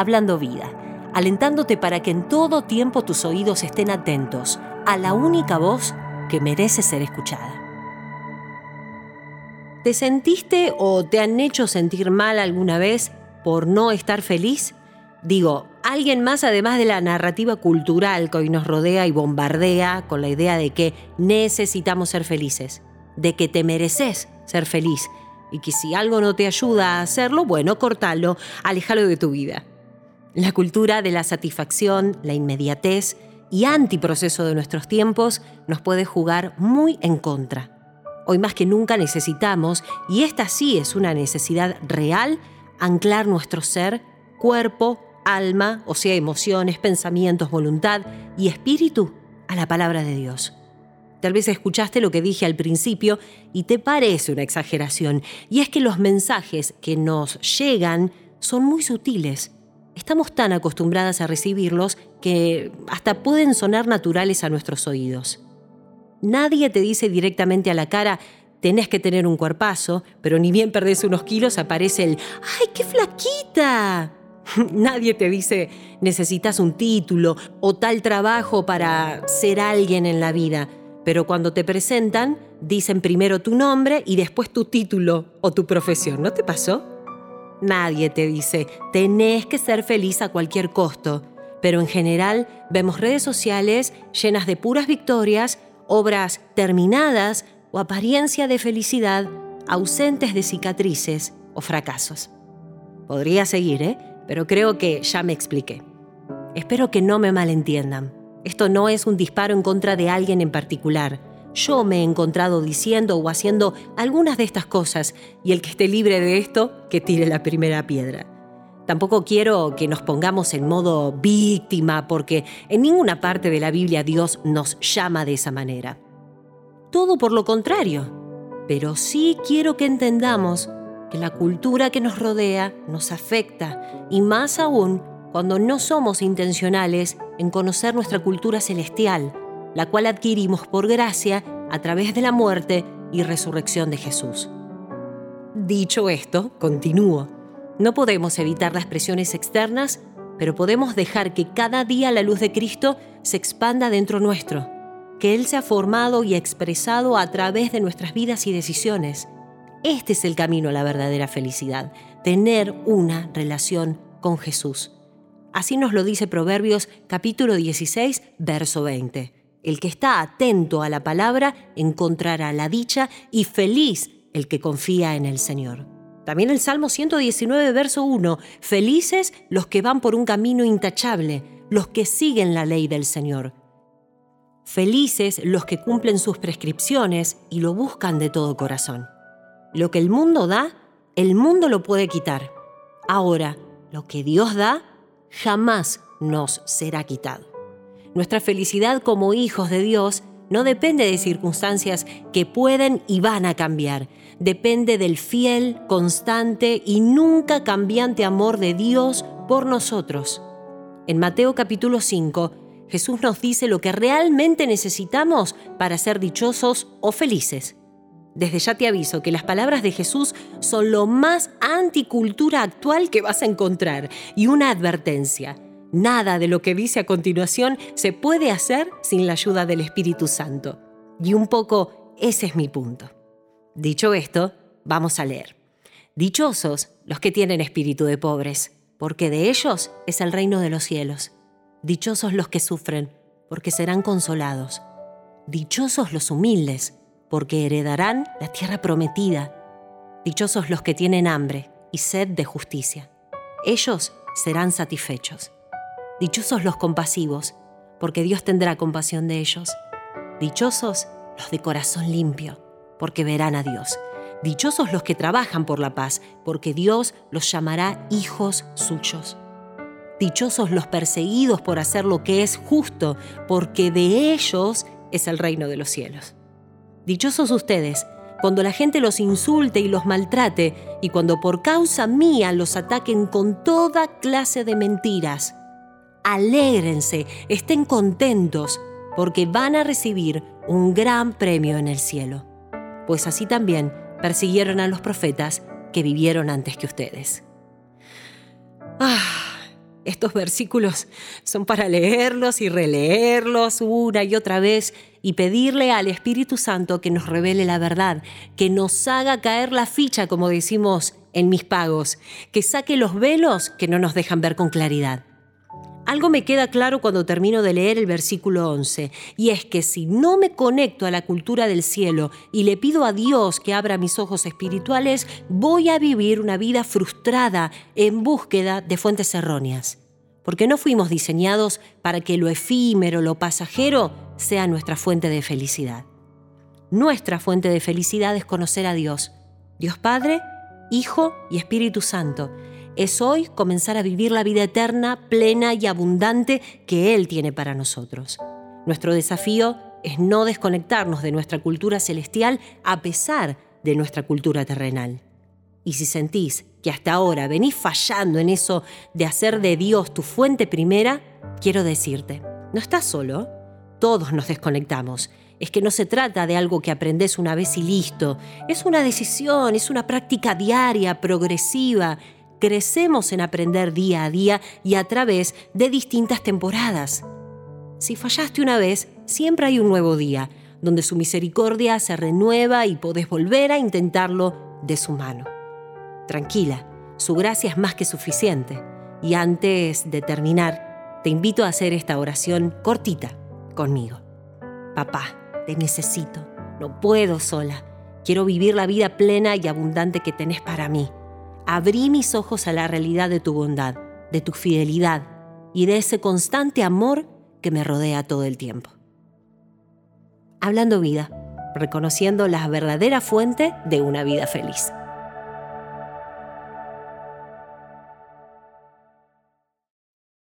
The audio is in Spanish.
Hablando Vida, alentándote para que en todo tiempo tus oídos estén atentos a la única voz que merece ser escuchada. ¿Te sentiste o te han hecho sentir mal alguna vez por no estar feliz? Digo, alguien más además de la narrativa cultural que hoy nos rodea y bombardea con la idea de que necesitamos ser felices, de que te mereces ser feliz y que si algo no te ayuda a hacerlo, bueno, cortalo, alejalo de tu vida. La cultura de la satisfacción, la inmediatez y antiproceso de nuestros tiempos nos puede jugar muy en contra. Hoy más que nunca necesitamos, y esta sí es una necesidad real, anclar nuestro ser, cuerpo, alma, o sea, emociones, pensamientos, voluntad y espíritu a la palabra de Dios. Tal vez escuchaste lo que dije al principio y te parece una exageración, y es que los mensajes que nos llegan son muy sutiles. Estamos tan acostumbradas a recibirlos que hasta pueden sonar naturales a nuestros oídos. Nadie te dice directamente a la cara, tenés que tener un cuerpazo, pero ni bien perdés unos kilos aparece el, ¡ay, qué flaquita! Nadie te dice, necesitas un título o tal trabajo para ser alguien en la vida. Pero cuando te presentan, dicen primero tu nombre y después tu título o tu profesión. ¿No te pasó? Nadie te dice, tenés que ser feliz a cualquier costo. Pero en general vemos redes sociales llenas de puras victorias, obras terminadas o apariencia de felicidad ausentes de cicatrices o fracasos. Podría seguir, ¿eh? pero creo que ya me expliqué. Espero que no me malentiendan. Esto no es un disparo en contra de alguien en particular. Yo me he encontrado diciendo o haciendo algunas de estas cosas y el que esté libre de esto, que tire la primera piedra. Tampoco quiero que nos pongamos en modo víctima porque en ninguna parte de la Biblia Dios nos llama de esa manera. Todo por lo contrario. Pero sí quiero que entendamos que la cultura que nos rodea nos afecta y más aún cuando no somos intencionales en conocer nuestra cultura celestial, la cual adquirimos por gracia a través de la muerte y resurrección de Jesús. Dicho esto, continúo. No podemos evitar las presiones externas, pero podemos dejar que cada día la luz de Cristo se expanda dentro nuestro, que Él se ha formado y expresado a través de nuestras vidas y decisiones. Este es el camino a la verdadera felicidad, tener una relación con Jesús. Así nos lo dice Proverbios capítulo 16, verso 20. El que está atento a la palabra encontrará la dicha y feliz el que confía en el Señor. También el Salmo 119, verso 1. Felices los que van por un camino intachable, los que siguen la ley del Señor. Felices los que cumplen sus prescripciones y lo buscan de todo corazón. Lo que el mundo da, el mundo lo puede quitar. Ahora, lo que Dios da, jamás nos será quitado. Nuestra felicidad como hijos de Dios no depende de circunstancias que pueden y van a cambiar. Depende del fiel, constante y nunca cambiante amor de Dios por nosotros. En Mateo capítulo 5, Jesús nos dice lo que realmente necesitamos para ser dichosos o felices. Desde ya te aviso que las palabras de Jesús son lo más anticultura actual que vas a encontrar y una advertencia. Nada de lo que dice a continuación se puede hacer sin la ayuda del Espíritu Santo. Y un poco ese es mi punto. Dicho esto, vamos a leer. Dichosos los que tienen espíritu de pobres, porque de ellos es el reino de los cielos. Dichosos los que sufren, porque serán consolados. Dichosos los humildes, porque heredarán la tierra prometida. Dichosos los que tienen hambre y sed de justicia. Ellos serán satisfechos. Dichosos los compasivos, porque Dios tendrá compasión de ellos. Dichosos los de corazón limpio, porque verán a Dios. Dichosos los que trabajan por la paz, porque Dios los llamará hijos suyos. Dichosos los perseguidos por hacer lo que es justo, porque de ellos es el reino de los cielos. Dichosos ustedes cuando la gente los insulte y los maltrate y cuando por causa mía los ataquen con toda clase de mentiras. Alégrense, estén contentos, porque van a recibir un gran premio en el cielo. Pues así también persiguieron a los profetas que vivieron antes que ustedes. Ah, Estos versículos son para leerlos y releerlos una y otra vez y pedirle al Espíritu Santo que nos revele la verdad, que nos haga caer la ficha, como decimos en mis pagos, que saque los velos que no nos dejan ver con claridad. Algo me queda claro cuando termino de leer el versículo 11, y es que si no me conecto a la cultura del cielo y le pido a Dios que abra mis ojos espirituales, voy a vivir una vida frustrada en búsqueda de fuentes erróneas. Porque no fuimos diseñados para que lo efímero, lo pasajero, sea nuestra fuente de felicidad. Nuestra fuente de felicidad es conocer a Dios, Dios Padre, Hijo y Espíritu Santo, es hoy comenzar a vivir la vida eterna, plena y abundante que Él tiene para nosotros. Nuestro desafío es no desconectarnos de nuestra cultura celestial a pesar de nuestra cultura terrenal. Y si sentís que hasta ahora venís fallando en eso de hacer de Dios tu fuente primera, quiero decirte, no estás solo. Todos nos desconectamos. Es que no se trata de algo que aprendes una vez y listo. Es una decisión, es una práctica diaria, progresiva, crecemos en aprender día a día y a través de distintas temporadas. Si fallaste una vez, siempre hay un nuevo día, donde su misericordia se renueva y podés volver a intentarlo de su mano. Tranquila, su gracia es más que suficiente. Y antes de terminar, te invito a hacer esta oración cortita conmigo. Papá, te necesito, no puedo sola. Quiero vivir la vida plena y abundante que tenés para mí abrí mis ojos a la realidad de tu bondad, de tu fidelidad y de ese constante amor que me rodea todo el tiempo. Hablando vida, reconociendo la verdadera fuente de una vida feliz.